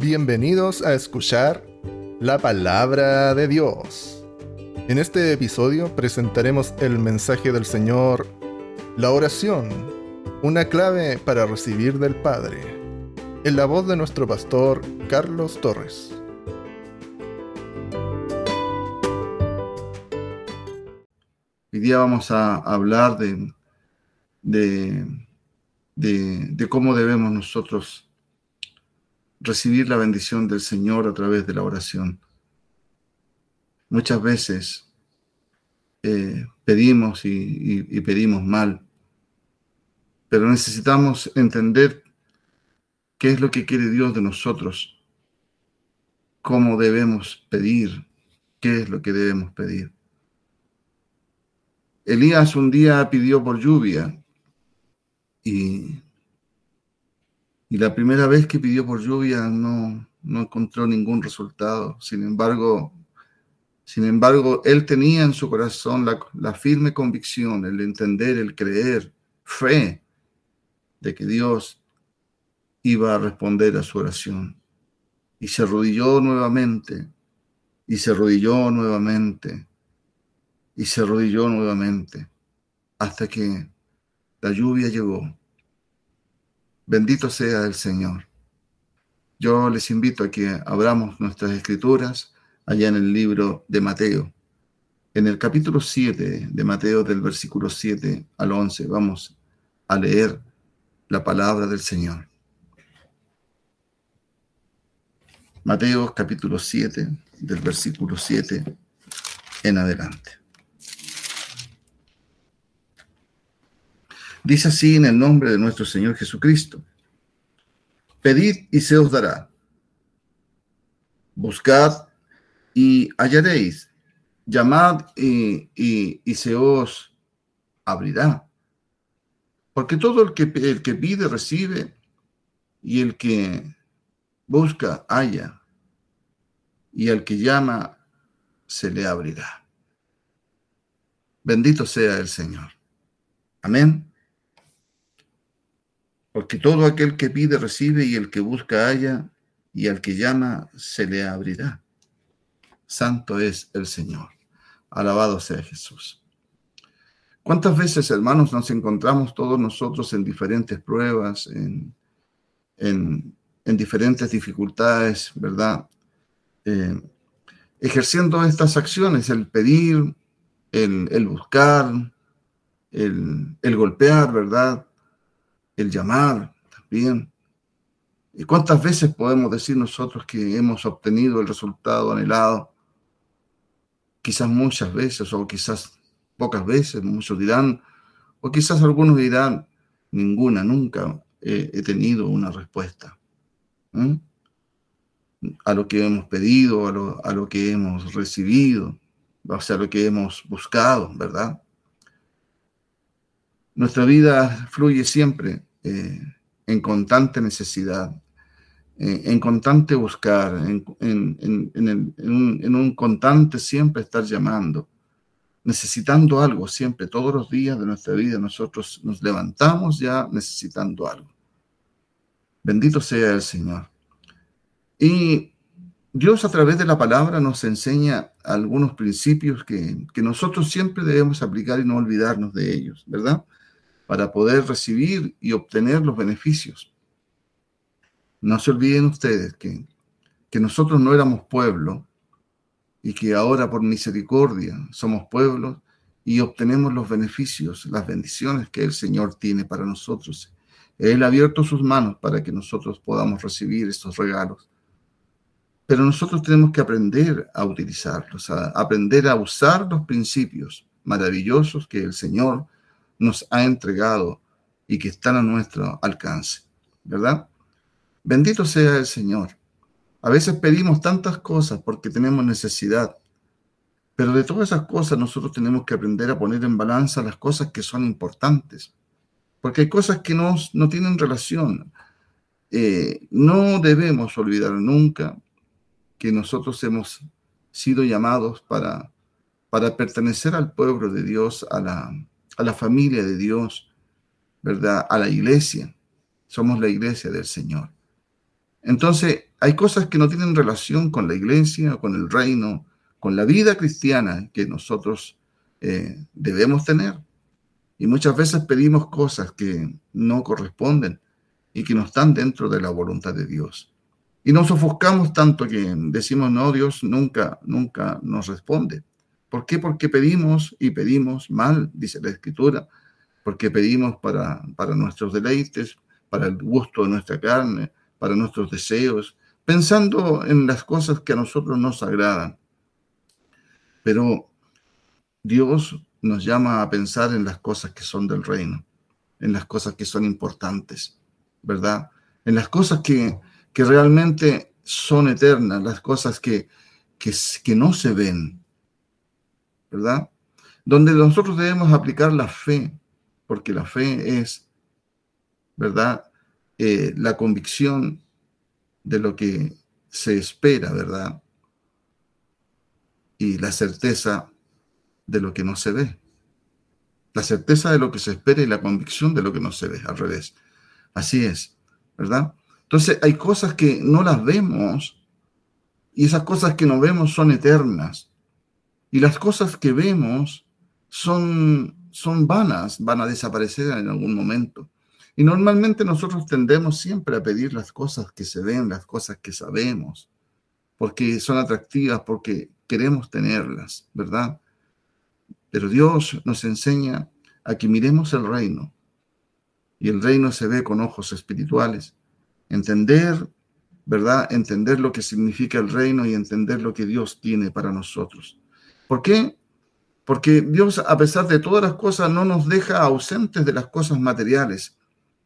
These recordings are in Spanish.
Bienvenidos a escuchar la palabra de Dios. En este episodio presentaremos el mensaje del Señor, la oración, una clave para recibir del Padre, en la voz de nuestro pastor Carlos Torres. Hoy día vamos a hablar de, de, de, cómo debemos nosotros recibir la bendición del Señor a través de la oración. Muchas veces eh, pedimos y, y pedimos mal, pero necesitamos entender qué es lo que quiere Dios de nosotros, cómo debemos pedir, qué es lo que debemos pedir. Elías un día pidió por lluvia y, y la primera vez que pidió por lluvia no, no encontró ningún resultado. Sin embargo, sin embargo, él tenía en su corazón la, la, firme convicción, el entender, el creer, fe de que Dios iba a responder a su oración. Y se arrodilló nuevamente, y se arrodilló nuevamente, y se arrodilló nuevamente hasta que la lluvia llegó. Bendito sea el Señor. Yo les invito a que abramos nuestras escrituras allá en el libro de Mateo. En el capítulo 7 de Mateo, del versículo 7 al 11, vamos a leer la palabra del Señor. Mateo capítulo 7, del versículo 7 en adelante. Dice así en el nombre de nuestro Señor Jesucristo. Pedid y se os dará. Buscad y hallaréis. Llamad y, se os abrirá. Porque todo el que, el que pide recibe y el que busca halla y el que llama se le abrirá. Bendito sea el Señor. Amén. Porque todo aquel que pide recibe y el que busca halla y al que llama se le abrirá. Santo es el Señor. Alabado sea Jesús. ¿Cuántas veces, hermanos, nos encontramos todos nosotros en diferentes pruebas, en, en, diferentes dificultades, ¿verdad? Eh, ejerciendo estas acciones, el pedir, el, buscar, el, el golpear, ¿verdad? El llamar también. ¿Y cuántas veces podemos decir nosotros que hemos obtenido el resultado anhelado? Quizás muchas veces o quizás pocas veces, muchos dirán, o quizás algunos dirán, ninguna, nunca he, tenido una respuesta a lo que hemos pedido, a lo, a lo que hemos recibido, o sea, lo que hemos buscado, ¿verdad? Nuestra vida fluye siempre eh, en constante necesidad, eh, en constante buscar, en, un, constante siempre estar llamando, necesitando algo siempre, todos los días de nuestra vida nosotros nos levantamos ya necesitando algo. Bendito sea el Señor. Y Dios a través de la palabra nos enseña algunos principios que, que nosotros siempre debemos aplicar y no olvidarnos de ellos, ¿verdad? Para poder recibir y obtener los beneficios. No se olviden ustedes que, que nosotros no éramos pueblo y que ahora por misericordia somos pueblo y obtenemos los beneficios, las bendiciones que el Señor tiene para nosotros. Él ha abierto sus manos para que nosotros podamos recibir estos regalos. Pero nosotros tenemos que aprender a utilizarlos, a aprender a usar los principios maravillosos que el Señor nos ha entregado y que están a nuestro alcance, ¿verdad? Bendito sea el Señor. A veces pedimos tantas cosas porque tenemos necesidad, pero de todas esas cosas nosotros tenemos que aprender a poner en balanza las cosas que son importantes, porque hay cosas que no, no tienen relación. Eh, no debemos olvidar nunca que nosotros hemos sido llamados para, para pertenecer al pueblo de Dios, a la, a la familia de Dios, ¿verdad? A la iglesia. Somos la iglesia del Señor. Entonces, hay cosas que no tienen relación con la iglesia, con el reino, con la vida cristiana que nosotros eh, debemos tener. Y muchas veces pedimos cosas que no corresponden y que no están dentro de la voluntad de Dios. Y nos ofuscamos tanto que decimos, no, Dios nunca, nunca nos responde. ¿Por qué? Porque pedimos y pedimos mal, dice la Escritura, porque pedimos para, para nuestros deleites, para el gusto de nuestra carne, para nuestros deseos, pensando en las cosas que a nosotros nos agradan. Pero Dios nos llama a pensar en las cosas que son del reino, en las cosas que son importantes, ¿verdad? En las cosas que, que realmente son eternas, las cosas que, que, que no se ven, ¿verdad? Donde nosotros debemos aplicar la fe, porque la fe es, ¿verdad? Eh, la convicción de lo que se espera, ¿verdad? Y la certeza de lo que no se ve. La certeza de lo que se espera y la convicción de lo que no se ve, al revés. Así es, ¿verdad? Entonces hay cosas que no las vemos y esas cosas que no vemos son eternas. Y las cosas que vemos son, son vanas, van a desaparecer en algún momento. Y normalmente nosotros tendemos siempre a pedir las cosas que se ven, las cosas que sabemos, porque son atractivas, porque queremos tenerlas, ¿verdad? Pero Dios nos enseña a que miremos el reino. Y el reino se ve con ojos espirituales. Entender, ¿verdad? Entender lo que significa el reino y entender lo que Dios tiene para nosotros. ¿Por qué? Porque Dios, a pesar de todas las cosas, no nos deja ausentes de las cosas materiales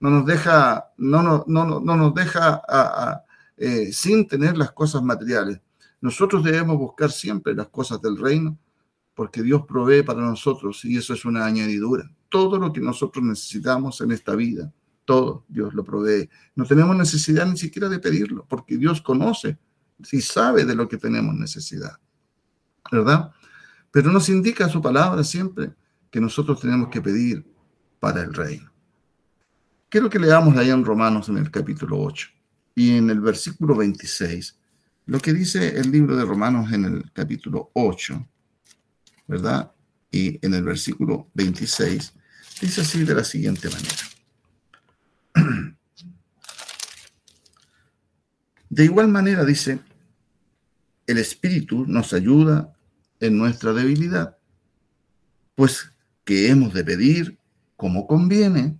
no nos deja, no, no, no, no nos deja eh, sin tener las cosas materiales. Nosotros debemos buscar siempre las cosas del reino, porque Dios provee para nosotros y eso es una añadidura. Todo lo que nosotros necesitamos en esta vida, todo Dios lo provee. No tenemos necesidad ni siquiera de pedirlo, porque Dios conoce y sabe de lo que tenemos necesidad. ¿Verdad? Pero nos indica su palabra siempre que nosotros tenemos que pedir para el reino. Quiero que leamos ahí en Romanos en el capítulo 8 y en el versículo 26, lo que dice el libro de Romanos en el capítulo 8, ¿verdad? Y en el versículo 26 dice así de la siguiente manera. De igual manera dice, el Espíritu nos ayuda en nuestra debilidad, pues que hemos de pedir como conviene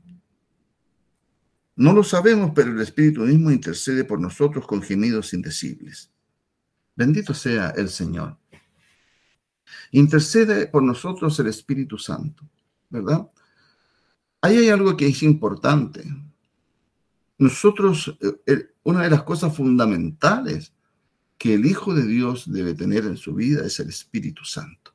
no lo sabemos, pero el Espíritu mismo intercede por nosotros con gemidos indecibles. Bendito sea el Señor. Intercede por nosotros el Espíritu Santo, ¿verdad? Ahí hay algo que es importante. Nosotros, eh, una de las cosas fundamentales que el Hijo de Dios debe tener en su vida es el Espíritu Santo.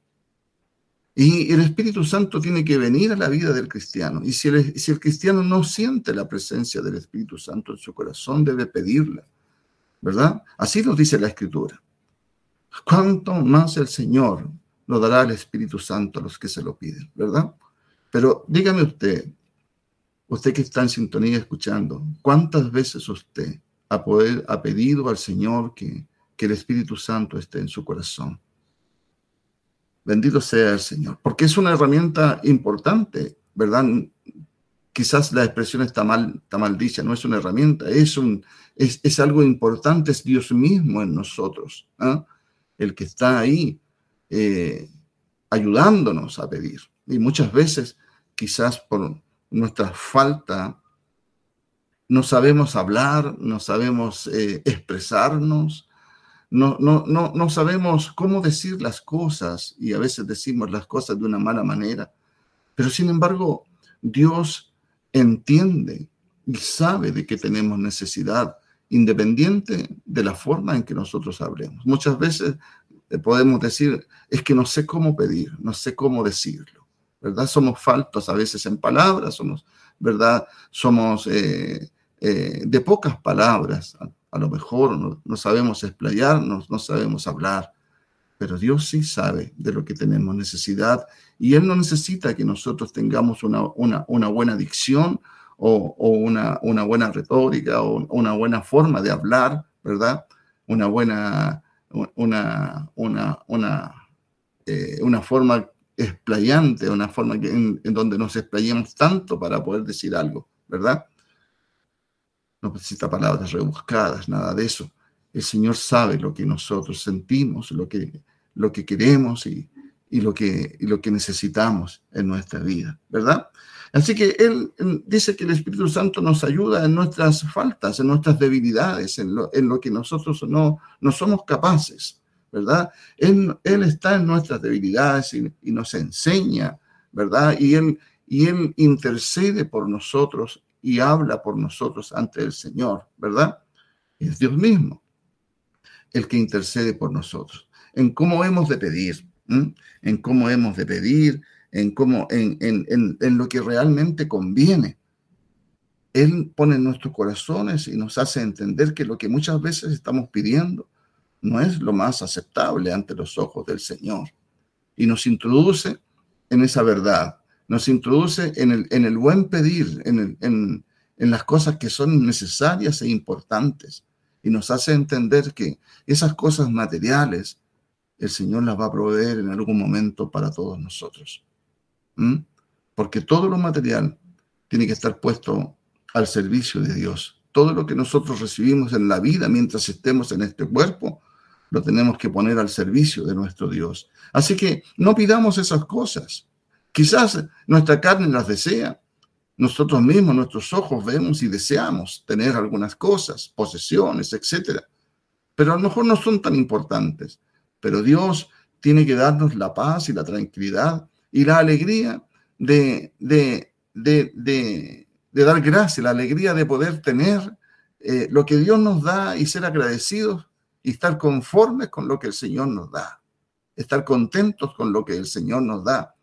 Y el Espíritu Santo tiene que venir a la vida del cristiano. Y si el, si el, cristiano no siente la presencia del Espíritu Santo en su corazón, debe pedirla. ¿Verdad? Así nos dice la Escritura. ¿Cuánto más el Señor lo dará el Espíritu Santo a los que se lo piden? ¿Verdad? Pero dígame usted, usted que está en sintonía escuchando, ¿cuántas veces usted ha, poder, ha pedido al Señor que, que el Espíritu Santo esté en su corazón? Bendito sea el Señor, porque es una herramienta importante, ¿verdad? Quizás la expresión está mal, está mal dicha, no es una herramienta, es, un, es, algo importante, es Dios mismo en nosotros, ¿ah? el que está ahí eh, ayudándonos a pedir. Y muchas veces, quizás por nuestra falta, no sabemos hablar, no sabemos eh, expresarnos, no, no, no, no sabemos cómo decir las cosas y a veces decimos las cosas de una mala manera, pero sin embargo Dios entiende y sabe de que tenemos necesidad, independiente de la forma en que nosotros hablemos. Muchas veces eh, podemos decir, es que no sé cómo pedir, no sé cómo decirlo, ¿verdad? Somos faltos a veces en palabras, somos, ¿verdad? Somos eh, eh, de pocas palabras, a lo mejor no, sabemos explayarnos, no sabemos hablar, pero Dios sí sabe de lo que tenemos necesidad y Él no necesita que nosotros tengamos una, una, buena dicción o, una, una, buena retórica o una buena forma de hablar, ¿verdad? Una buena, una, una, una, eh, una forma explayante, una forma en, donde nos explayemos tanto para poder decir algo, ¿verdad? No necesita palabras rebuscadas, nada de eso. El Señor sabe lo que nosotros sentimos, lo que, lo que queremos y, y lo que, y lo que necesitamos en nuestra vida, ¿verdad? Así que Él dice que el Espíritu Santo nos ayuda en nuestras faltas, en nuestras debilidades, en lo, en lo que nosotros no, no somos capaces, ¿verdad? Él, él está en nuestras debilidades y, y, nos enseña, ¿verdad? Y él, y él intercede por nosotros y habla por nosotros ante el Señor, ¿verdad? Es Dios mismo el que intercede por nosotros, en cómo hemos de pedir, en cómo hemos de pedir, en, cómo, en, en, en, lo que realmente conviene. Él pone en nuestros corazones y nos hace entender que lo que muchas veces estamos pidiendo no es lo más aceptable ante los ojos del Señor. Y nos introduce en esa verdad, nos introduce en el, en el buen pedir, en, el, en, en las cosas que son necesarias e importantes. Y nos hace entender que esas cosas materiales, el Señor las va a proveer en algún momento para todos nosotros. ¿Mm? Porque todo lo material tiene que estar puesto al servicio de Dios. Todo lo que nosotros recibimos en la vida mientras estemos en este cuerpo, lo tenemos que poner al servicio de nuestro Dios. Así que no pidamos esas cosas. Quizás nuestra carne las desea. Nosotros mismos, nuestros ojos vemos y deseamos tener algunas cosas, posesiones, etc. Pero a lo mejor no son tan importantes. Pero Dios tiene que darnos la paz y la tranquilidad y la alegría de, de, de, de dar gracias, la alegría de poder tener eh, lo que Dios nos da y ser agradecidos y estar conformes con lo que el Señor nos da, estar contentos con lo que el Señor nos da,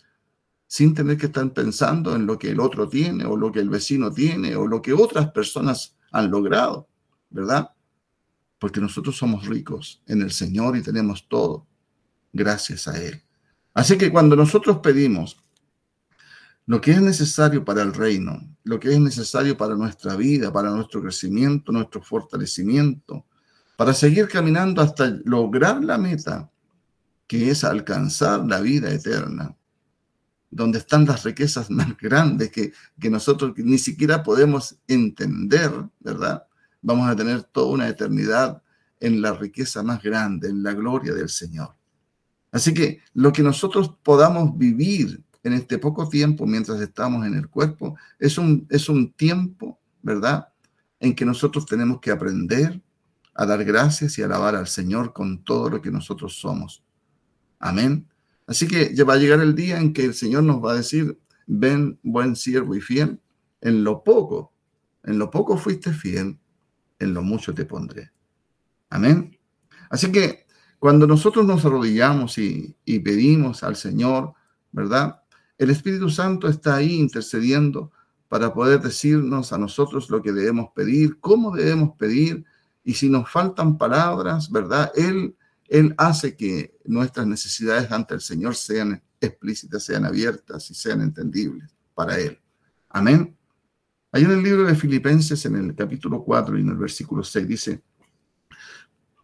sin tener que estar pensando en lo que el otro tiene o lo que el vecino tiene o lo que otras personas han logrado, ¿verdad? Porque nosotros somos ricos en el Señor y tenemos todo gracias a Él. Así que cuando nosotros pedimos lo que es necesario para el reino, lo que es necesario para nuestra vida, para nuestro crecimiento, nuestro fortalecimiento, para seguir caminando hasta lograr la meta, que es alcanzar la vida eterna, donde están las riquezas más grandes que, que nosotros ni siquiera podemos entender, ¿verdad? Vamos a tener toda una eternidad en la riqueza más grande, en la gloria del Señor. Así que lo que nosotros podamos vivir en este poco tiempo mientras estamos en el cuerpo es un, es un tiempo, ¿verdad? En que nosotros tenemos que aprender a dar gracias y alabar al Señor con todo lo que nosotros somos. Amén. Así que ya va a llegar el día en que el Señor nos va a decir, ven buen siervo y fiel, en lo poco, en lo poco fuiste fiel, en lo mucho te pondré. Amén. Así que cuando nosotros nos arrodillamos y, pedimos al Señor, ¿verdad? El Espíritu Santo está ahí intercediendo para poder decirnos a nosotros lo que debemos pedir, cómo debemos pedir, y si nos faltan palabras, ¿verdad? Él, él hace que nuestras necesidades ante el Señor sean explícitas, sean abiertas y sean entendibles para Él. Amén. Hay en el libro de Filipenses, en el capítulo 4 y en el versículo 6, dice,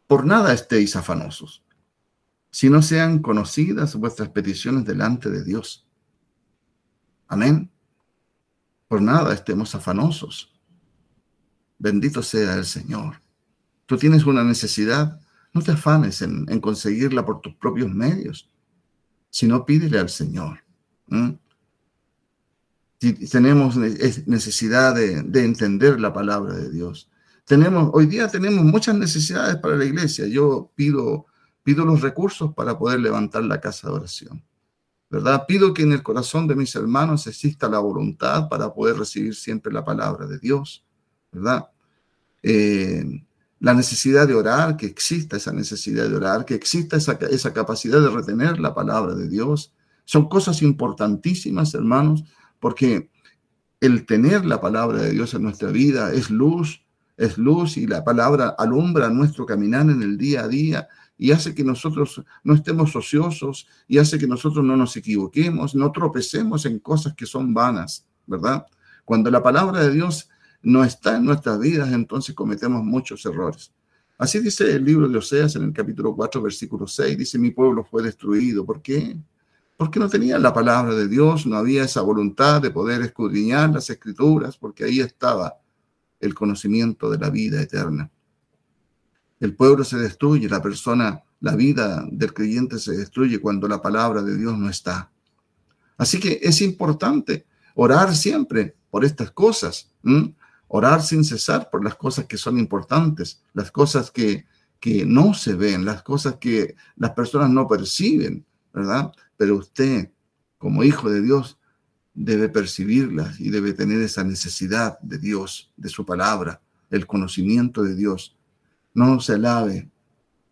por nada estéis afanosos, si no sean conocidas vuestras peticiones delante de Dios. Amén. Por nada estemos afanosos. Bendito sea el Señor. Tú tienes una necesidad, no te afanes en, conseguirla por tus propios medios, sino pídele al Señor. Tenemos necesidad de entender la palabra de Dios, tenemos, hoy día tenemos muchas necesidades para la iglesia. Yo pido, pido los recursos para poder levantar la casa de oración. ¿Verdad? Pido que en el corazón de mis hermanos exista la voluntad para poder recibir siempre la palabra de Dios. ¿Verdad? Eh, la necesidad de orar, que exista esa necesidad de orar, que exista esa, esa capacidad de retener la palabra de Dios. Son cosas importantísimas, hermanos, porque el tener la palabra de Dios en nuestra vida es luz, es luz y la palabra alumbra nuestro caminar en el día a día y hace que nosotros no estemos ociosos y hace que nosotros no nos equivoquemos, no tropecemos en cosas que son vanas, ¿verdad? Cuando la palabra de Dios no está en nuestras vidas, entonces cometemos muchos errores. Así dice el libro de Oseas en el capítulo 4, versículo 6, dice, mi pueblo fue destruido. ¿Por qué? Porque no tenían la palabra de Dios, no había esa voluntad de poder escudriñar las escrituras, porque ahí estaba el conocimiento de la vida eterna. El pueblo se destruye, la persona, la vida del creyente se destruye cuando la palabra de Dios no está. Así que es importante orar siempre por estas cosas, orar sin cesar por las cosas que son importantes, las cosas que, que no se ven, las cosas que las personas no perciben, ¿verdad? Pero usted, como hijo de Dios, debe percibirlas y debe tener esa necesidad de Dios, de su palabra, el conocimiento de Dios. No se alabe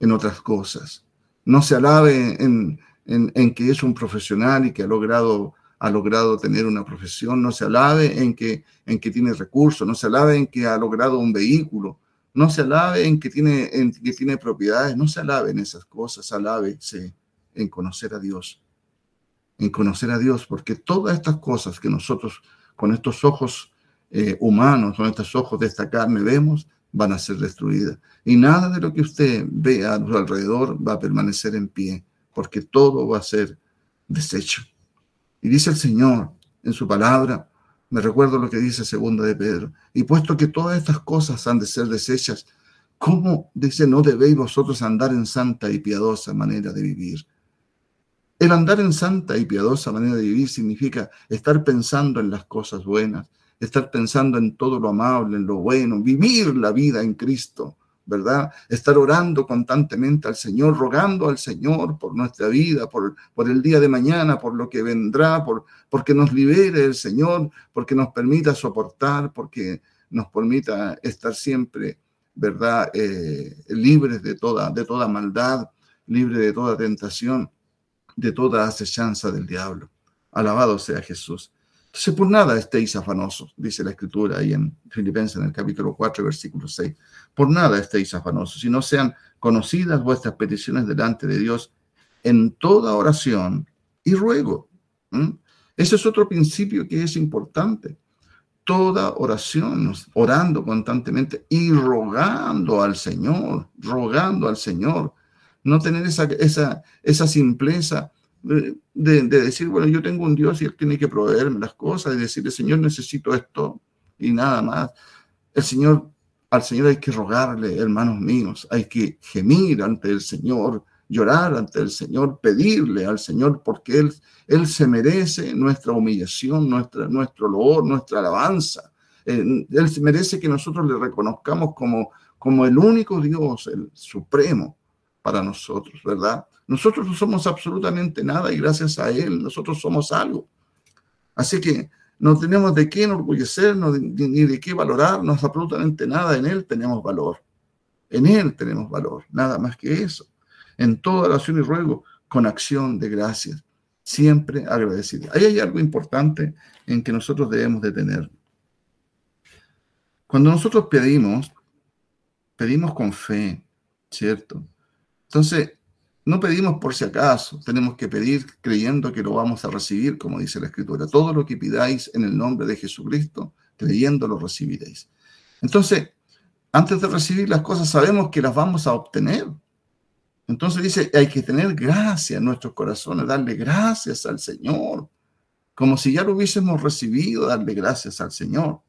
en otras cosas. No se alabe en, en, que es un profesional y que ha logrado, ha logrado tener una profesión. No se alabe en que, en que tiene recursos. No se alabe en que ha logrado un vehículo. No se alabe en que tiene, en que tiene propiedades. No se alabe en esas cosas. Alábese en conocer a Dios en conocer a Dios, porque todas estas cosas que nosotros con estos ojos eh, humanos, con estos ojos de esta carne vemos, van a ser destruidas. Y nada de lo que usted ve a su alrededor va a permanecer en pie, porque todo va a ser deshecho. Y dice el Señor en su palabra, me recuerdo lo que dice segunda de Pedro, y puesto que todas estas cosas han de ser deshechas, ¿cómo dice no debéis vosotros andar en santa y piadosa manera de vivir? El andar en santa y piadosa manera de vivir significa estar pensando en las cosas buenas, estar pensando en todo lo amable, en lo bueno, vivir la vida en Cristo, ¿verdad? Estar orando constantemente al Señor, rogando al Señor por nuestra vida, por, por el día de mañana, por lo que vendrá, por porque nos libere el Señor, porque nos permita soportar, porque nos permita estar siempre, ¿verdad? Eh, libres de toda, de toda maldad, libres de toda tentación de toda acechanza del diablo. Alabado sea Jesús. Entonces, por nada estéis afanosos, dice la escritura ahí en Filipenses en el capítulo 4, versículo 6. Por nada estéis afanosos, si no sean conocidas vuestras peticiones delante de Dios en toda oración y ruego. Ese es otro principio que es importante. Toda oración, orando constantemente y rogando al Señor, rogando al Señor no tener esa, esa, esa simpleza de, decir, bueno, yo tengo un Dios y Él tiene que proveerme las cosas y decirle, Señor, necesito esto y nada más. El Señor, al Señor hay que rogarle, hermanos míos, hay que gemir ante el Señor, llorar ante el Señor, pedirle al Señor, porque Él, Él se merece nuestra humillación, nuestra, nuestro loor, nuestra alabanza. Él merece que nosotros le reconozcamos como, como el único Dios, el supremo, para nosotros, ¿verdad? Nosotros no somos absolutamente nada y gracias a Él nosotros somos algo. Así que no tenemos de qué enorgullecernos ni de qué valorarnos, absolutamente nada. En Él tenemos valor. En Él tenemos valor, nada más que eso. En toda oración y ruego, con acción de gracias, siempre agradecido. Ahí hay algo importante en que nosotros debemos de tener. Cuando nosotros pedimos, pedimos con fe, ¿cierto? Entonces, no pedimos por si acaso, tenemos que pedir creyendo que lo vamos a recibir, como dice la Escritura. Todo lo que pidáis en el nombre de Jesucristo, creyendo lo recibiréis. Entonces, antes de recibir las cosas, sabemos que las vamos a obtener. Entonces dice, hay que tener gracia en nuestros corazones, darle gracias al Señor, como si ya lo hubiésemos recibido, darle gracias al Señor.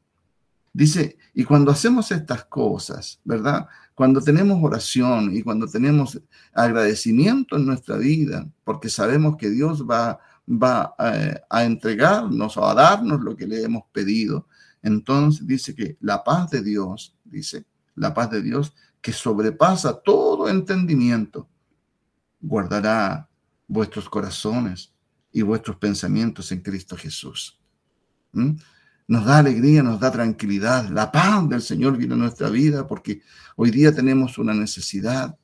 Dice, y cuando hacemos estas cosas, ¿verdad? Cuando tenemos oración y cuando tenemos agradecimiento en nuestra vida, porque sabemos que Dios va, va eh, a, entregarnos o a darnos lo que le hemos pedido, entonces dice que la paz de Dios, dice, la paz de Dios que sobrepasa todo entendimiento, guardará vuestros corazones y vuestros pensamientos en Cristo Jesús. ¿Mm? Nos da alegría, nos da tranquilidad. La paz del Señor viene a nuestra vida porque hoy día tenemos una necesidad,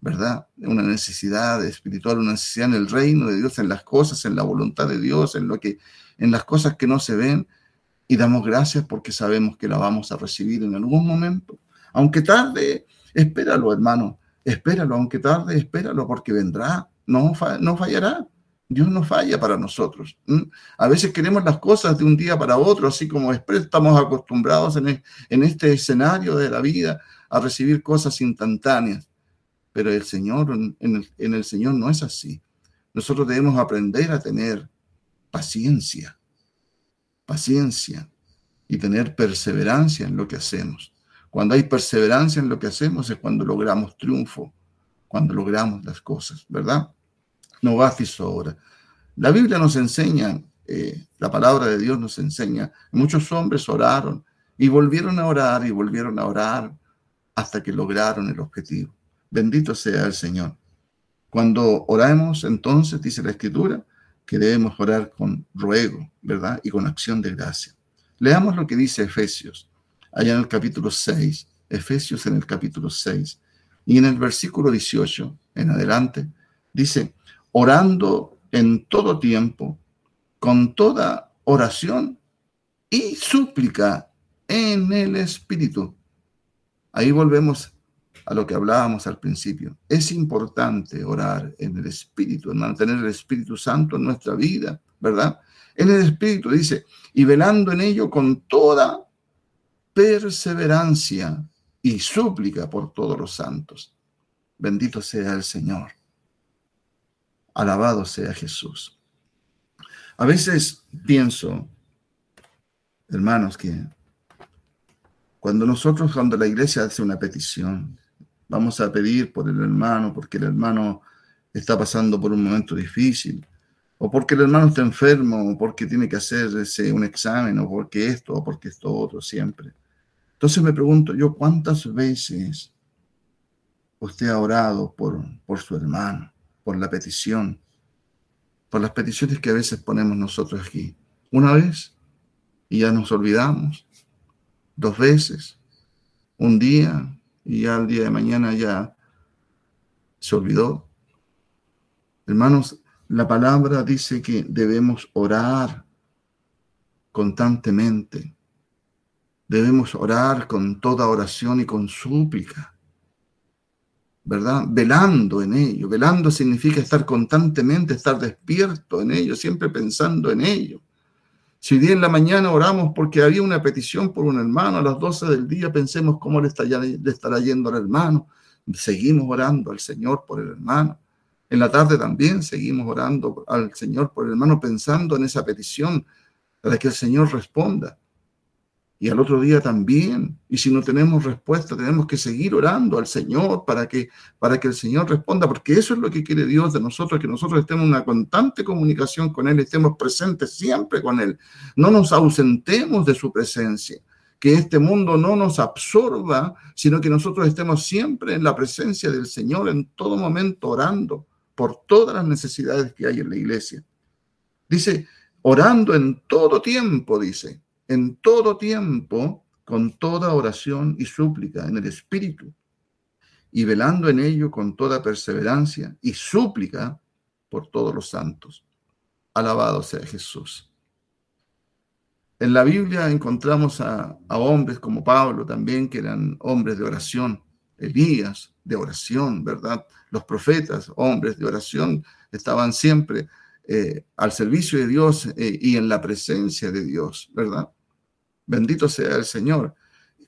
¿verdad? Una necesidad espiritual, una necesidad en el reino de Dios, en las cosas, en la voluntad de Dios, en lo que en las cosas que no se ven y damos gracias porque sabemos que la vamos a recibir en algún momento. Aunque tarde, espéralo, hermano. Espéralo, aunque tarde, espéralo porque vendrá, no, no fallará. Dios no falla para nosotros. A veces queremos las cosas de un día para otro, así como estamos acostumbrados en, en este escenario de la vida a recibir cosas instantáneas. Pero el Señor, en el, Señor no es así. Nosotros debemos aprender a tener paciencia, paciencia y tener perseverancia en lo que hacemos. Cuando hay perseverancia en lo que hacemos es cuando logramos triunfo, cuando logramos las cosas, ¿verdad? No y sobra. La Biblia nos enseña, eh, la palabra de Dios nos enseña, muchos hombres oraron y volvieron a orar y volvieron a orar hasta que lograron el objetivo. Bendito sea el Señor. Cuando oramos, entonces, dice la Escritura, que debemos orar con ruego, ¿verdad? Y con acción de gracia. Leamos lo que dice Efesios, allá en el capítulo 6, Efesios en el capítulo 6, y en el versículo 18 en adelante, dice, orando en todo tiempo, con toda oración y súplica en el Espíritu. Ahí volvemos a lo que hablábamos al principio. Es importante orar en el Espíritu, mantener el Espíritu Santo en nuestra vida, ¿verdad? En el Espíritu dice, y velando en ello con toda perseverancia y súplica por todos los santos. Bendito sea el Señor. Alabado sea Jesús. A veces pienso, hermanos, que cuando nosotros, cuando la iglesia hace una petición, vamos a pedir por el hermano, porque el hermano está pasando por un momento difícil, o porque el hermano está enfermo, o porque tiene que hacerse un examen, o porque esto, o porque esto otro, siempre. Entonces me pregunto yo, ¿cuántas veces usted ha orado por, por su hermano, por la petición, por las peticiones que a veces ponemos nosotros aquí? Una vez y ya nos olvidamos, dos veces, un día y ya el día de mañana ya se olvidó. Hermanos, la palabra dice que debemos orar constantemente. Debemos orar con toda oración y con súplica. ¿Verdad? Velando en ello. Velando significa estar constantemente, estar despierto en ello, siempre pensando en ello. Si día en la mañana oramos porque había una petición por un hermano, a las 12 del día pensemos cómo le, le estará yendo al hermano. Seguimos orando al Señor por el hermano. En la tarde también seguimos orando al Señor por el hermano, pensando en esa petición para que el Señor responda. Y al otro día también. Y si no tenemos respuesta, tenemos que seguir orando al Señor para que, para que el Señor responda, porque eso es lo que quiere Dios de nosotros, que nosotros estemos en una constante comunicación con Él, estemos presentes siempre con Él. No nos ausentemos de su presencia que este mundo no nos absorba, sino que nosotros estemos siempre en la presencia del Señor, en todo momento orando por todas las necesidades que hay en la iglesia. Dice, orando en todo tiempo, dice, en todo tiempo, con toda oración y súplica en el Espíritu, y velando en ello con toda perseverancia y súplica por todos los santos. Alabado sea Jesús. En la Biblia encontramos a, hombres como Pablo también, que eran hombres de oración, Elías de oración, ¿verdad? Los profetas, hombres de oración, estaban siempre eh, al servicio de Dios eh, y en la presencia de Dios, ¿verdad? Bendito sea el Señor.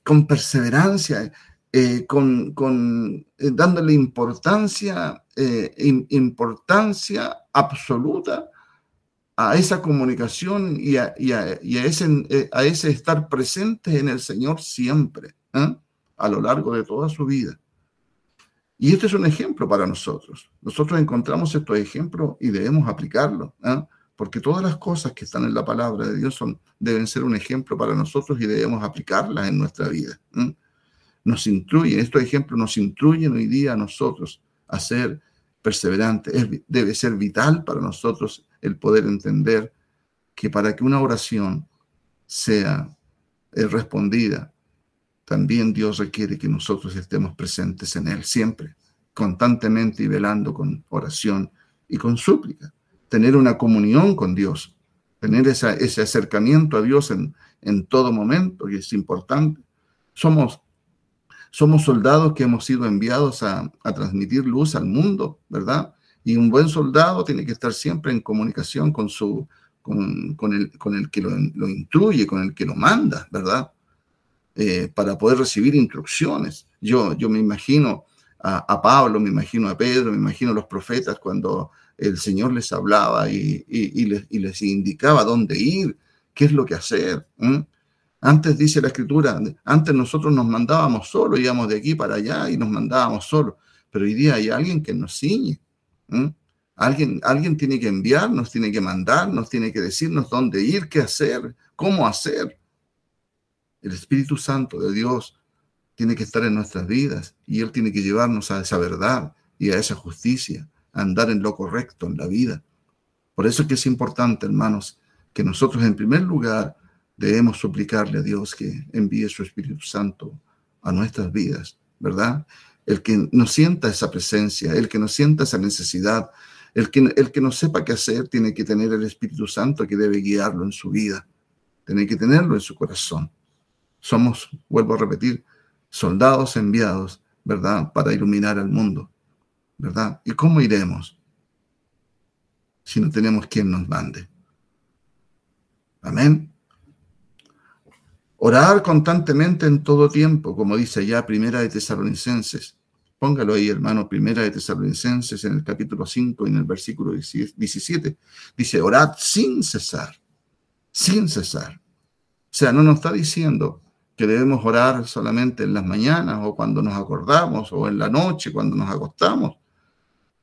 Con perseverancia, eh, con, con dándole importancia, importancia absoluta a esa comunicación y a, ese, a ese estar presente en el Señor siempre, a lo largo de toda su vida. Y este es un ejemplo para nosotros. Nosotros encontramos estos ejemplos y debemos aplicarlos, ¿eh? Porque todas las cosas que están en la palabra de Dios son, deben ser un ejemplo para nosotros y debemos aplicarlas en nuestra vida. Nos instruyen, estos ejemplos nos instruyen hoy día a nosotros a ser perseverantes. debe ser vital para nosotros el poder entender que para que una oración sea eh, respondida, también Dios requiere que nosotros estemos presentes en Él siempre, constantemente y velando con oración y con súplica. Tener una comunión con Dios, tener ese acercamiento a Dios en, en todo momento, y es importante. Somos, somos soldados que hemos sido enviados a, transmitir luz al mundo, ¿verdad? Y un buen soldado tiene que estar siempre en comunicación con, su, con, con, el, con el que lo, lo instruye, con el que lo manda, ¿verdad? Eh, para poder recibir instrucciones. Yo, yo me imagino a, Pablo, me imagino a Pedro, me imagino a los profetas cuando el Señor les hablaba y, les, indicaba dónde ir, qué es lo que hacer. Antes dice la escritura, antes nosotros nos mandábamos solos, íbamos de aquí para allá y nos mandábamos solos, pero hoy día hay alguien que nos ciñe. Alguien, alguien tiene que enviarnos, tiene que mandarnos, tiene que decirnos dónde ir, qué hacer, cómo hacer. El Espíritu Santo de Dios tiene que estar en nuestras vidas y Él tiene que llevarnos a esa verdad y a esa justicia, andar en lo correcto en la vida. Por eso es que es importante, hermanos, que nosotros en primer lugar debemos suplicarle a Dios que envíe su Espíritu Santo a nuestras vidas, ¿verdad? El que nos sienta esa presencia, el que nos sienta esa necesidad, el que, el que no sepa qué hacer tiene que tener el Espíritu Santo que debe guiarlo en su vida, tiene que tenerlo en su corazón. Somos, vuelvo a repetir, soldados enviados, ¿verdad?, para iluminar al mundo, ¿verdad? ¿Y cómo iremos si no tenemos quien nos mande? Amén. Orar constantemente en todo tiempo, como dice ya Primera de Tesalonicenses Póngalo ahí, hermano, primera de Tesalonicenses en el capítulo 5 y en el versículo 17. Dice, orad sin cesar, sin cesar. O sea, no nos está diciendo que debemos orar solamente en las mañanas o cuando nos acordamos o en la noche cuando nos acostamos.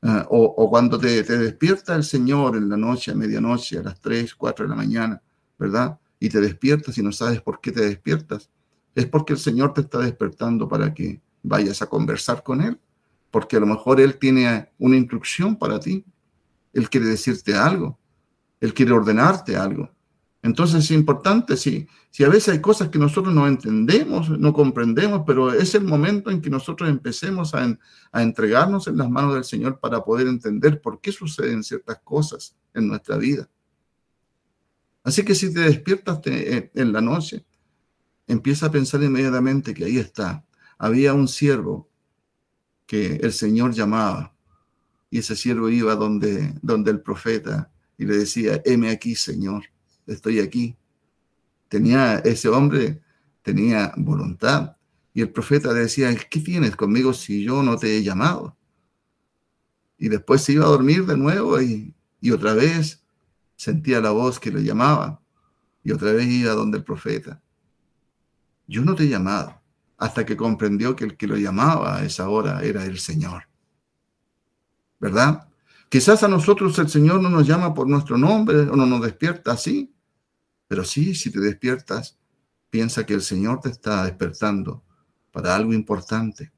Eh, o, cuando te, te, despierta el Señor en la noche, a medianoche, a las 3, 4 de la mañana, ¿verdad? Y te despiertas y no sabes por qué te despiertas. Es porque el Señor te está despertando para que vayas a conversar con Él, porque a lo mejor Él tiene una instrucción para ti, Él quiere decirte algo, Él quiere ordenarte algo. Entonces es importante, si, si a veces hay cosas que nosotros no entendemos, no comprendemos, pero es el momento en que nosotros empecemos a, a entregarnos en las manos del Señor para poder entender por qué suceden ciertas cosas en nuestra vida. Así que si te despiertas en la noche, empieza a pensar inmediatamente que ahí está. Había un siervo que el Señor llamaba y ese siervo iba donde, donde el profeta y le decía, heme aquí, Señor, estoy aquí. Tenía ese hombre, tenía voluntad. Y el profeta decía, ¿qué tienes conmigo si yo no te he llamado? Y después se iba a dormir de nuevo y, y otra vez sentía la voz que le llamaba. Y otra vez iba donde el profeta. Yo no te he llamado hasta que comprendió que el que lo llamaba a esa hora era el Señor. ¿Verdad? Quizás a nosotros el Señor no nos llama por nuestro nombre o no nos despierta así, pero sí, si te despiertas, piensa que el Señor te está despertando para algo importante,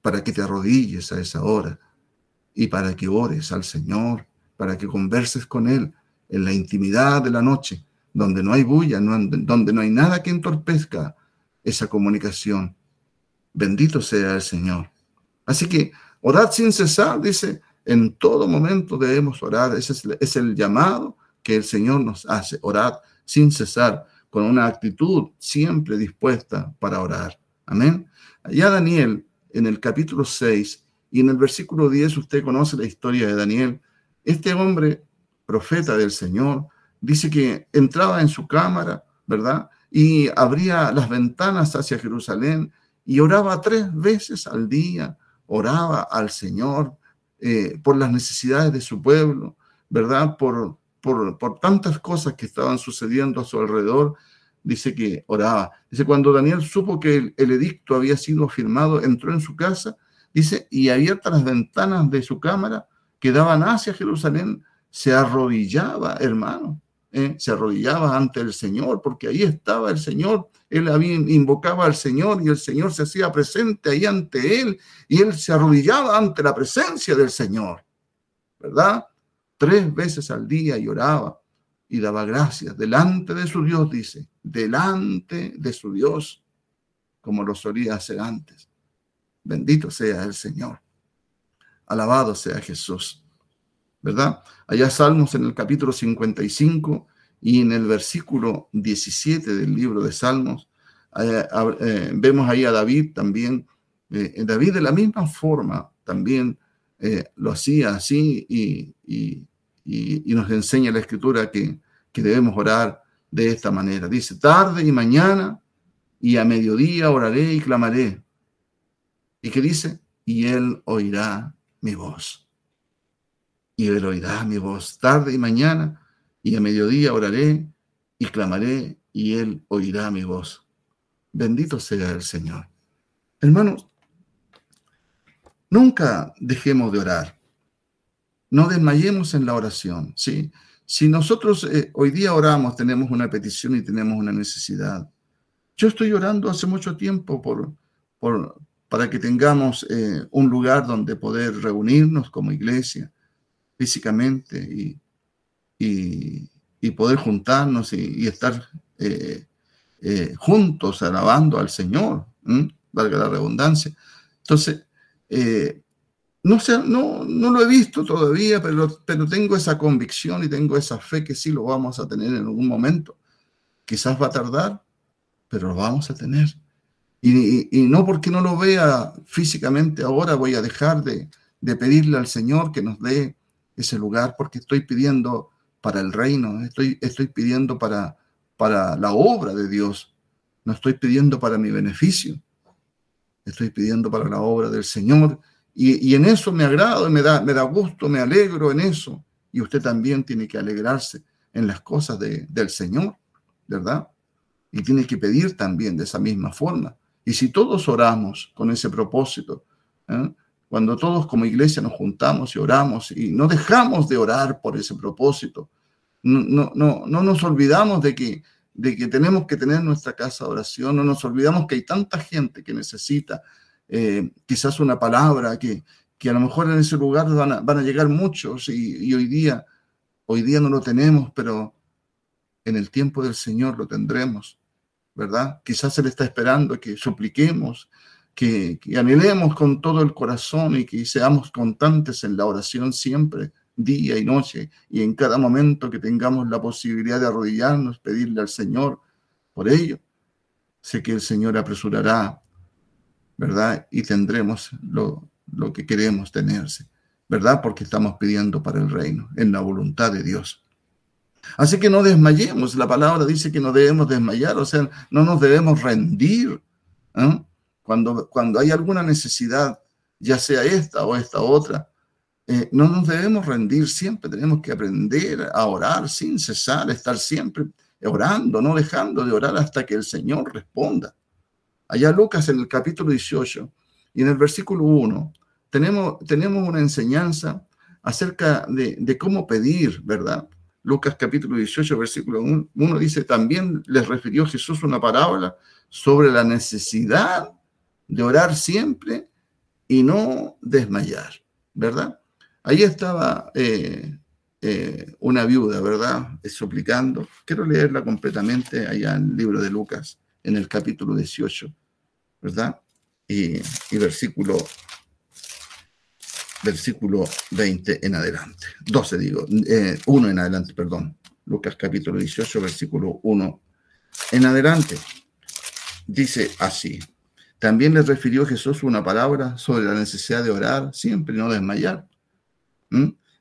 para que te arrodilles a esa hora y para que ores al Señor, para que converses con Él en la intimidad de la noche, donde no hay bulla, donde no hay nada que entorpezca esa comunicación. Bendito sea el Señor. Así que orad sin cesar, dice, en todo momento debemos orar. Ese es, el llamado que el Señor nos hace. Orad sin cesar, con una actitud siempre dispuesta para orar. Amén. Allá Daniel, en el capítulo 6 y en el versículo 10, usted conoce la historia de Daniel. Este hombre, profeta del Señor, dice que entraba en su cámara, ¿verdad? y abría las ventanas hacia Jerusalén y oraba tres veces al día, oraba al Señor eh, por las necesidades de su pueblo, ¿verdad? Por, por, tantas cosas que estaban sucediendo a su alrededor, dice que oraba. Dice, cuando Daniel supo que el, el, edicto había sido firmado, entró en su casa, dice, y abiertas las ventanas de su cámara que daban hacia Jerusalén, se arrodillaba, hermano, ¿eh? se arrodillaba ante el Señor, porque ahí estaba el Señor. Él había, invocaba al Señor y el Señor se hacía presente ahí ante él y él se arrodillaba ante la presencia del Señor, ¿verdad? Tres veces al día lloraba y daba gracias delante de su Dios, dice, delante de su Dios, como lo solía hacer antes. Bendito sea el Señor. Alabado sea Jesús. ¿verdad? Allá Salmos en el capítulo 55 y en el versículo 17 del libro de Salmos, eh, eh, vemos ahí a David también. Eh, David de la misma forma también lo hacía así y, y, nos enseña la escritura que, que debemos orar de esta manera. Dice, tarde y mañana y a mediodía oraré y clamaré. y que dice, y él oirá mi voz. Y él oirá mi voz tarde y mañana, y a mediodía oraré y clamaré, y él oirá mi voz. Bendito sea el Señor. Hermanos, nunca dejemos de orar. No desmayemos en la oración, ¿sí? Si nosotros eh, hoy día oramos, tenemos una petición y tenemos una necesidad. Yo estoy orando hace mucho tiempo por, por, para que tengamos eh, un lugar donde poder reunirnos como iglesia físicamente y, y, poder juntarnos y, estar eh, juntos alabando al Señor, valga la redundancia. Entonces, no, sé, no, no lo he visto todavía, pero, pero tengo esa convicción y tengo esa fe que sí lo vamos a tener en algún momento. Quizás va a tardar, pero lo vamos a tener. Y, no porque no lo vea físicamente ahora voy a dejar de, pedirle al Señor que nos dé ese lugar, porque estoy pidiendo para el reino, estoy, estoy pidiendo para, para la obra de Dios, no estoy pidiendo para mi beneficio, estoy pidiendo para la obra del Señor. Y, en eso me agrado, me da, me da gusto, me alegro en eso. Y usted también tiene que alegrarse en las cosas del Señor, ¿verdad? Y tiene que pedir también de esa misma forma. Y si todos oramos con ese propósito, ¿eh? cuando todos como iglesia nos juntamos y oramos y no dejamos de orar por ese propósito, no, no, no, nos olvidamos de que, de que tenemos que tener nuestra casa de oración, no nos olvidamos que hay tanta gente que necesita eh, quizás una palabra, que, que a lo mejor en ese lugar van a, van a llegar muchos y, hoy día, hoy día no lo tenemos, pero en el tiempo del Señor lo tendremos. ¿verdad? Quizás Él está esperando que supliquemos, que, anhelemos con todo el corazón y que seamos constantes en la oración siempre, día y noche, y en cada momento que tengamos la posibilidad de arrodillarnos, pedirle al Señor por ello. Sé que el Señor apresurará, ¿verdad? Y tendremos lo, lo que queremos tenerse, ¿verdad? Porque estamos pidiendo para el reino, en la voluntad de Dios. Así que no desmayemos. La palabra dice que no debemos desmayar, o sea, no nos debemos rendir. ¿eh? Cuando, cuando hay alguna necesidad, ya sea esta o esta otra, eh, no nos debemos rendir. Siempre tenemos que aprender a orar sin cesar, estar siempre orando, no dejando de orar hasta que el Señor responda. Allá Lucas en el capítulo 18 y en el versículo 1 tenemos, tenemos una enseñanza acerca de, cómo pedir, ¿verdad? Lucas capítulo 18, versículo 1 dice, también les refirió Jesús una parábola sobre la necesidad de orar siempre y no desmayar, ¿verdad? Ahí estaba eh, eh, una viuda, ¿verdad? Suplicando. Quiero leerla completamente allá en el libro de Lucas, en el capítulo 18, ¿verdad? Y, y versículo versículo 20 en adelante. 12 digo, 1 eh, en adelante, perdón. Lucas capítulo 18, versículo 1 en adelante. Dice así. También les refirió Jesús una palabra sobre la necesidad de orar, siempre no desmayar.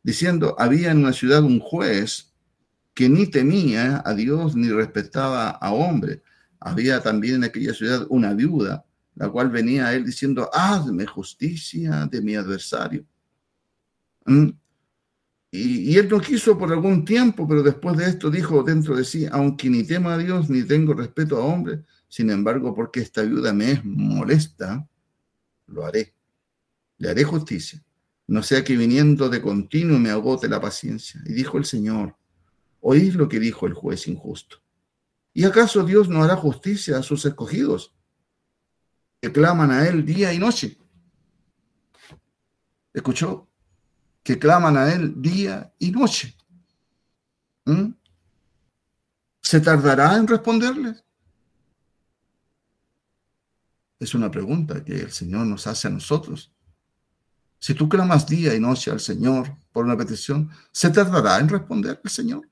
Diciendo, había en una ciudad un juez que ni temía a Dios ni respetaba a hombre. Había también en aquella ciudad una viuda, la cual venía a él diciendo, hazme justicia de mi adversario. ¿Mm? Y, él no quiso por algún tiempo, pero después de esto dijo dentro de sí, aunque ni temo a Dios ni tengo respeto a hombres, sin embargo, porque esta viuda me es molesta, lo haré. Le haré justicia. No sea que viniendo de continuo me agote la paciencia. Y dijo el Señor, oís lo que dijo el juez injusto. ¿Y acaso Dios no hará justicia a sus escogidos que claman a Él día y noche? ¿Escuchó? que claman a Él día y noche. ¿Mm? ¿Se tardará en responderles? Es una pregunta que el Señor nos hace a nosotros. Si tú clamas día y noche al Señor por una petición, ¿se tardará en responder el Señor?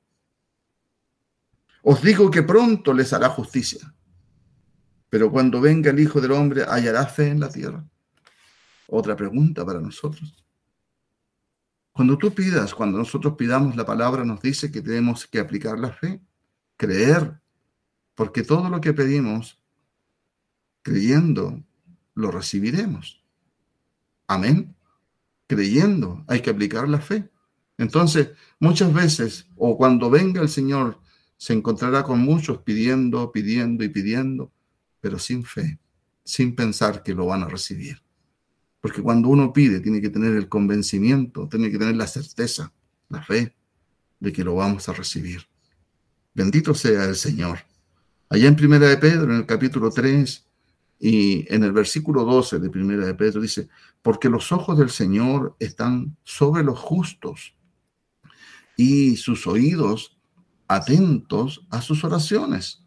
Os digo que pronto les hará justicia, pero cuando venga el Hijo del Hombre, ¿hallará fe en la tierra? Otra pregunta para nosotros. Cuando tú pidas, cuando nosotros pidamos la palabra, nos dice que tenemos que aplicar la fe, creer, porque todo lo que pedimos, creyendo, lo recibiremos. Amén. Creyendo, hay que aplicar la fe. Entonces, muchas veces, o cuando venga el Señor, se encontrará con muchos pidiendo, pidiendo y pidiendo, pero sin fe, sin pensar que lo van a recibir. Porque cuando uno pide, tiene que tener el convencimiento, tiene que tener la certeza, la fe de que lo vamos a recibir. Bendito sea el Señor. Allá en Primera de Pedro, en el capítulo 3 y en el versículo 12 de Primera de Pedro dice, porque los ojos del Señor están sobre los justos y sus oídos atentos a sus oraciones.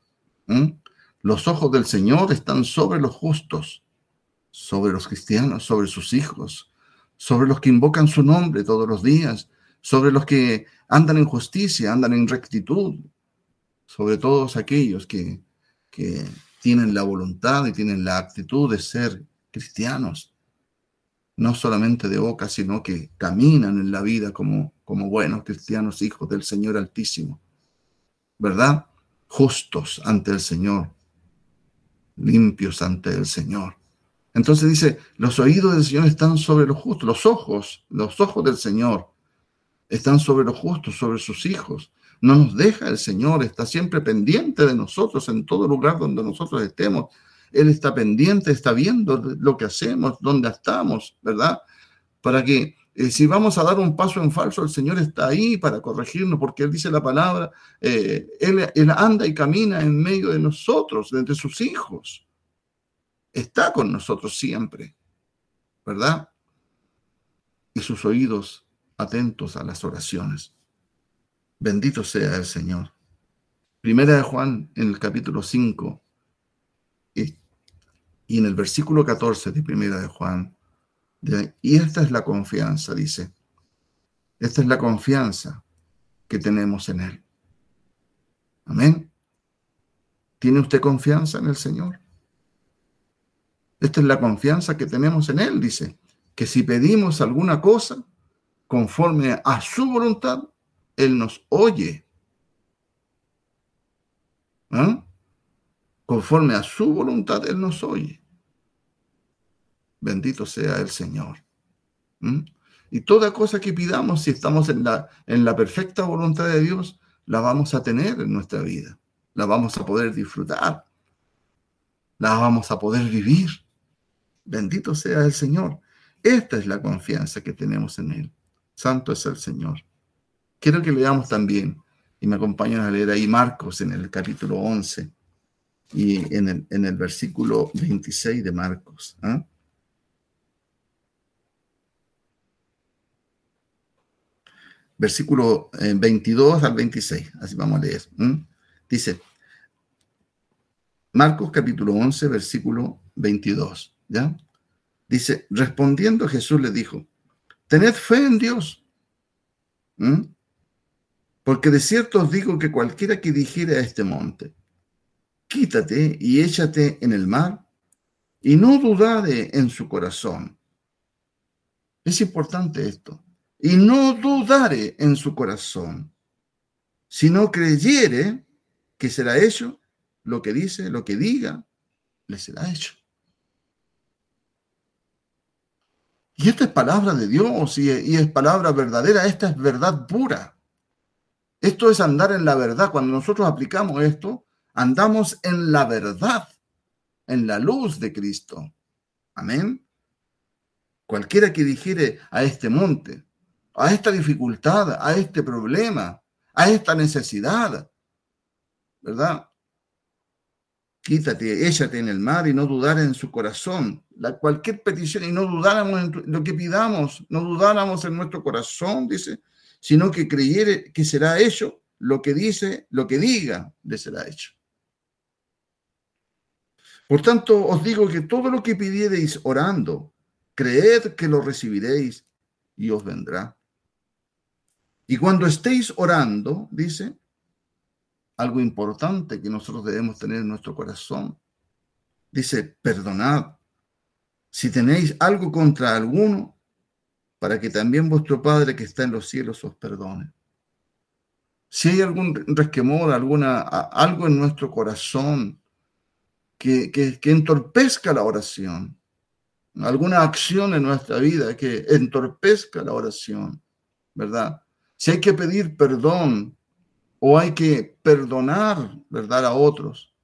Los ojos del Señor están sobre los justos, sobre los cristianos, sobre sus hijos, sobre los que invocan su nombre todos los días, sobre los que andan en justicia, andan en rectitud, sobre todos aquellos que, que tienen la voluntad y tienen la actitud de ser cristianos, no solamente de boca, sino que caminan en la vida como, como buenos cristianos, hijos del Señor Altísimo. ¿verdad? Justos ante el Señor, limpios ante el Señor. Entonces dice, los oídos del Señor están sobre los justos, los ojos, los ojos del Señor están sobre los justos, sobre sus hijos. No nos deja el Señor, está siempre pendiente de nosotros en todo lugar donde nosotros estemos. Él está pendiente, está viendo lo que hacemos, dónde estamos, ¿verdad? Para que eh, si vamos a dar un paso en falso, el Señor está ahí para corregirnos, porque Él dice la palabra, eh, él, anda y camina en medio de nosotros, entre sus hijos. Está con nosotros siempre, ¿verdad? Y sus oídos atentos a las oraciones. Bendito sea el Señor. Primera de Juan en el capítulo 5 y, y en el versículo 14 de Primera de Juan y esta es la confianza, dice. Esta es la confianza que tenemos en Él. Amén. ¿Tiene usted confianza en el Señor? Esta es la confianza que tenemos en Él, dice, que si pedimos alguna cosa conforme a su voluntad, Él nos oye. ¿Ah? Conforme a su voluntad, Él nos oye. Bendito sea el Señor. ¿Mm? Y toda cosa que pidamos, si estamos en la, en la perfecta voluntad de Dios, la vamos a tener en nuestra vida. La vamos a poder disfrutar. La vamos a poder vivir. Bendito sea el Señor. Esta es la confianza que tenemos en Él. Santo es el Señor. Quiero que leamos también, y me acompañen a leer ahí Marcos en el capítulo 11 y en el, en el versículo 26 de Marcos. ¿eh? Versículo 22 eh, al 26. Así vamos a leer. Dice, Marcos capítulo 11, versículo 22. ¿Ya? Dice, respondiendo Jesús le dijo, tened fe en Dios. Porque de cierto os digo que cualquiera que dijere a este monte, quítate y échate en el mar, y no dudare en su corazón. Es importante esto y no dudare en su corazón, sino creyere que será hecho lo que dice, lo que diga, le será hecho. Y esta es palabra de Dios y, es palabra verdadera, esta es verdad pura. Esto es andar en la verdad. Cuando nosotros aplicamos esto, andamos en la verdad, en la luz de Cristo. Amén. Cualquiera que dijere a este monte, a esta dificultad, a este problema, a esta necesidad, ¿verdad? Quítate, échate en el mar y no dudar en su corazón. La, cualquier petición y no dudáramos en lo que pidamos, no dudáramos en nuestro corazón, dice, sino que creyere que será hecho lo que dice, lo que diga, le será hecho. Por tanto, os digo que todo lo que pidiereis orando, creed que lo recibiréis y os vendrá. Y cuando estéis orando, dice, algo importante que nosotros debemos tener en nuestro corazón, dice, perdonad si tenéis algo contra alguno, para que también vuestro Padre que está en los cielos os perdone. Si hay algún resquemor, alguna, algo en nuestro corazón que, que, que entorpezca la oración, alguna acción en nuestra vida que entorpezca la oración, ¿verdad? Si hay que pedir perdón o hay que perdonar, ¿verdad?, a otros,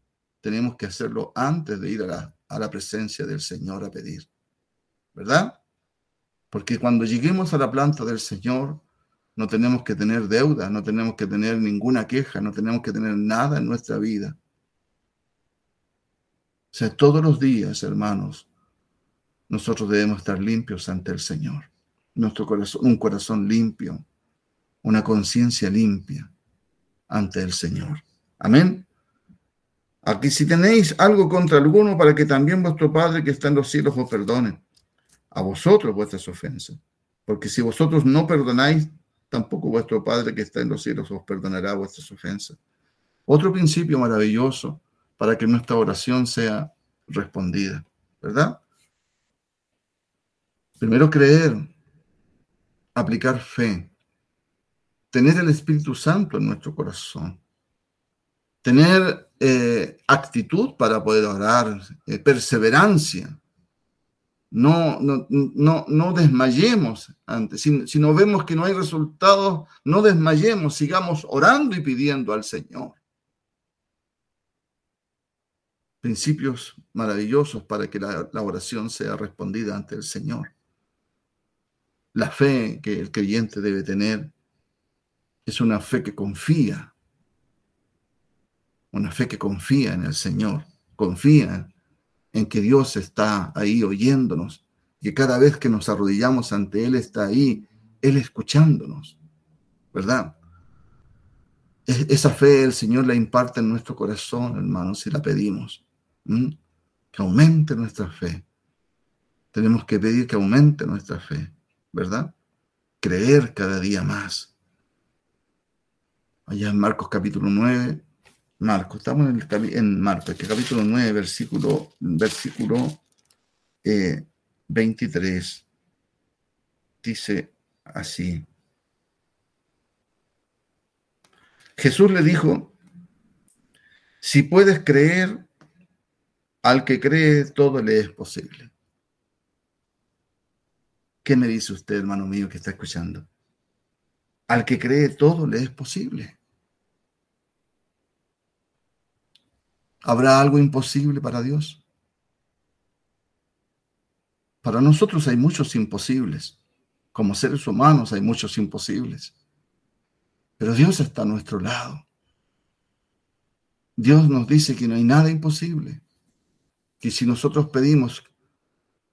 tenemos que hacerlo antes de ir a la, presencia del Señor a pedir, ¿verdad? Porque cuando lleguemos a la planta del Señor, no tenemos que tener deuda, no tenemos que tener ninguna queja, no tenemos que tener nada en nuestra vida. O sea, todos los días, hermanos, nosotros debemos estar limpios ante el Señor. Nuestro corazón, un corazón limpio, una conciencia limpia ante el Señor. Amén. Aquí si tenéis algo contra alguno, para que también vuestro Padre que está en los cielos os perdone a vosotros vuestras ofensas. Porque si vosotros no perdonáis, tampoco vuestro Padre que está en los cielos os perdonará vuestras ofensas. Otro principio maravilloso para que nuestra oración sea respondida, ¿verdad? Primero creer, aplicar fe, tener el Espíritu Santo en nuestro corazón, tener eh, actitud para poder orar, eh, perseverancia, no, no, no, no desmayemos antes. Si, si no vemos que no hay resultados, no desmayemos, sigamos orando y pidiendo al Señor. Principios maravillosos para que la, la oración sea respondida ante el Señor. La fe que el creyente debe tener es una fe que confía, una fe que confía en el Señor, confía en que Dios está ahí oyéndonos, que cada vez que nos arrodillamos ante Él está ahí, Él escuchándonos, ¿verdad? Esa fe el Señor la imparte en nuestro corazón, hermanos, si la pedimos. Que aumente nuestra fe. Tenemos que pedir que aumente nuestra fe, ¿verdad? Creer cada día más. Allá en Marcos capítulo 9, Marcos, estamos en, el, en Marcos, este capítulo 9, versículo, versículo 23. Eh, Dice así. Jesús le dijo, si puedes creer, al que cree todo le es posible. ¿Qué me dice usted, hermano mío, que está escuchando? Al que cree todo le es posible. ¿Habrá algo imposible para Dios? Para nosotros hay muchos imposibles. Como seres humanos hay muchos imposibles. Pero Dios está a nuestro lado. Dios nos dice que no hay nada imposible. Que si nosotros pedimos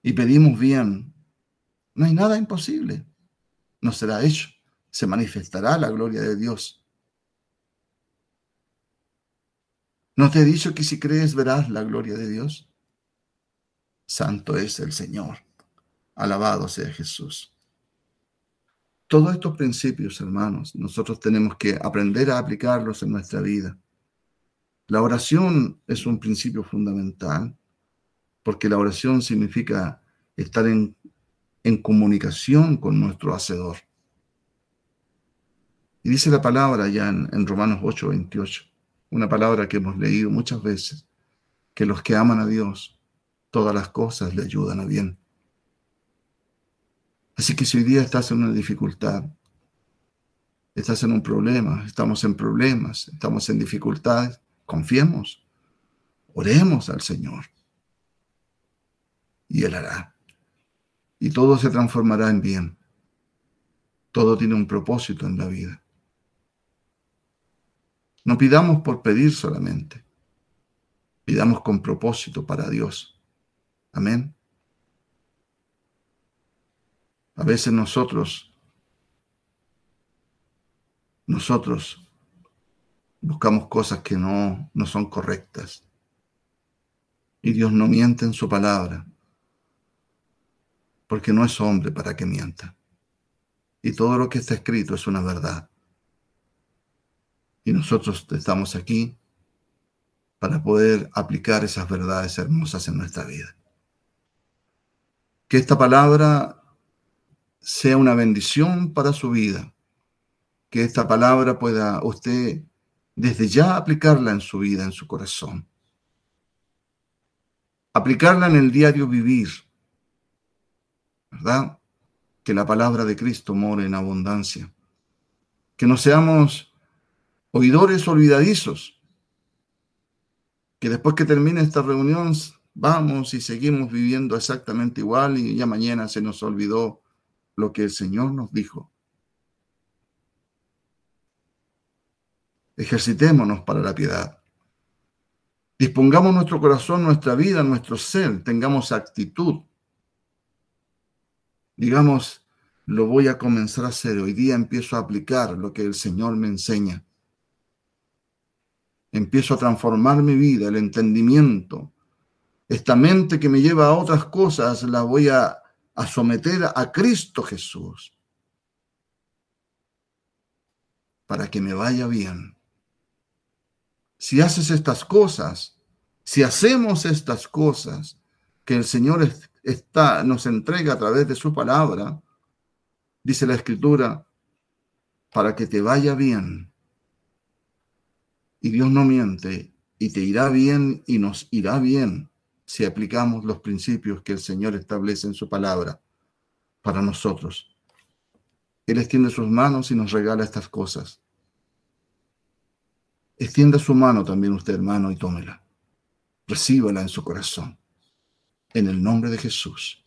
y pedimos bien, no hay nada imposible. No será hecho. Se manifestará la gloria de Dios. ¿No te he dicho que si crees verás la gloria de Dios? Santo es el Señor. Alabado sea Jesús. Todos estos principios, hermanos, nosotros tenemos que aprender a aplicarlos en nuestra vida. La oración es un principio fundamental porque la oración significa estar en, en comunicación con nuestro Hacedor. Y dice la palabra ya en, en Romanos 8, 28 una palabra que hemos leído muchas veces, que los que aman a Dios, todas las cosas le ayudan a bien. Así que si hoy día estás en una dificultad, estás en un problema, estamos en problemas, estamos en dificultades, confiemos, oremos al Señor y Él hará. Y todo se transformará en bien. Todo tiene un propósito en la vida. No pidamos por pedir solamente. Pidamos con propósito para Dios. Amén. A veces nosotros, nosotros buscamos cosas que no, no son correctas. Y Dios no miente en su palabra, porque no es hombre para que mienta. Y todo lo que está escrito es una verdad. Y nosotros estamos aquí para poder aplicar esas verdades hermosas en nuestra vida. Que esta palabra sea una bendición para su vida. Que esta palabra pueda usted desde ya aplicarla en su vida, en su corazón. Aplicarla en el diario vivir. verdad, que la palabra de Cristo more en abundancia. Que no seamos oidores olvidadizos, que después que termine esta reunión vamos y seguimos viviendo exactamente igual y ya mañana se nos olvidó lo que el Señor nos dijo. Ejercitémonos para la piedad. Dispongamos nuestro corazón, nuestra vida, nuestro ser, tengamos actitud. Digamos, lo voy a comenzar a hacer. Hoy día empiezo a aplicar lo que el Señor me enseña. Empiezo a transformar mi vida, el entendimiento. Esta mente que me lleva a otras cosas la voy a, someter a Cristo Jesús para que me vaya bien. Si haces estas cosas, si hacemos estas cosas que el Señor está, nos entrega a través de su palabra, dice la Escritura, para que te vaya bien. Y Dios no miente, y te irá bien y nos irá bien si aplicamos los principios que el Señor establece en su palabra para nosotros. Él extiende sus manos y nos regala estas cosas. Extienda su mano también usted, hermano, y tómela. Recíbala en su corazón. En el nombre de Jesús.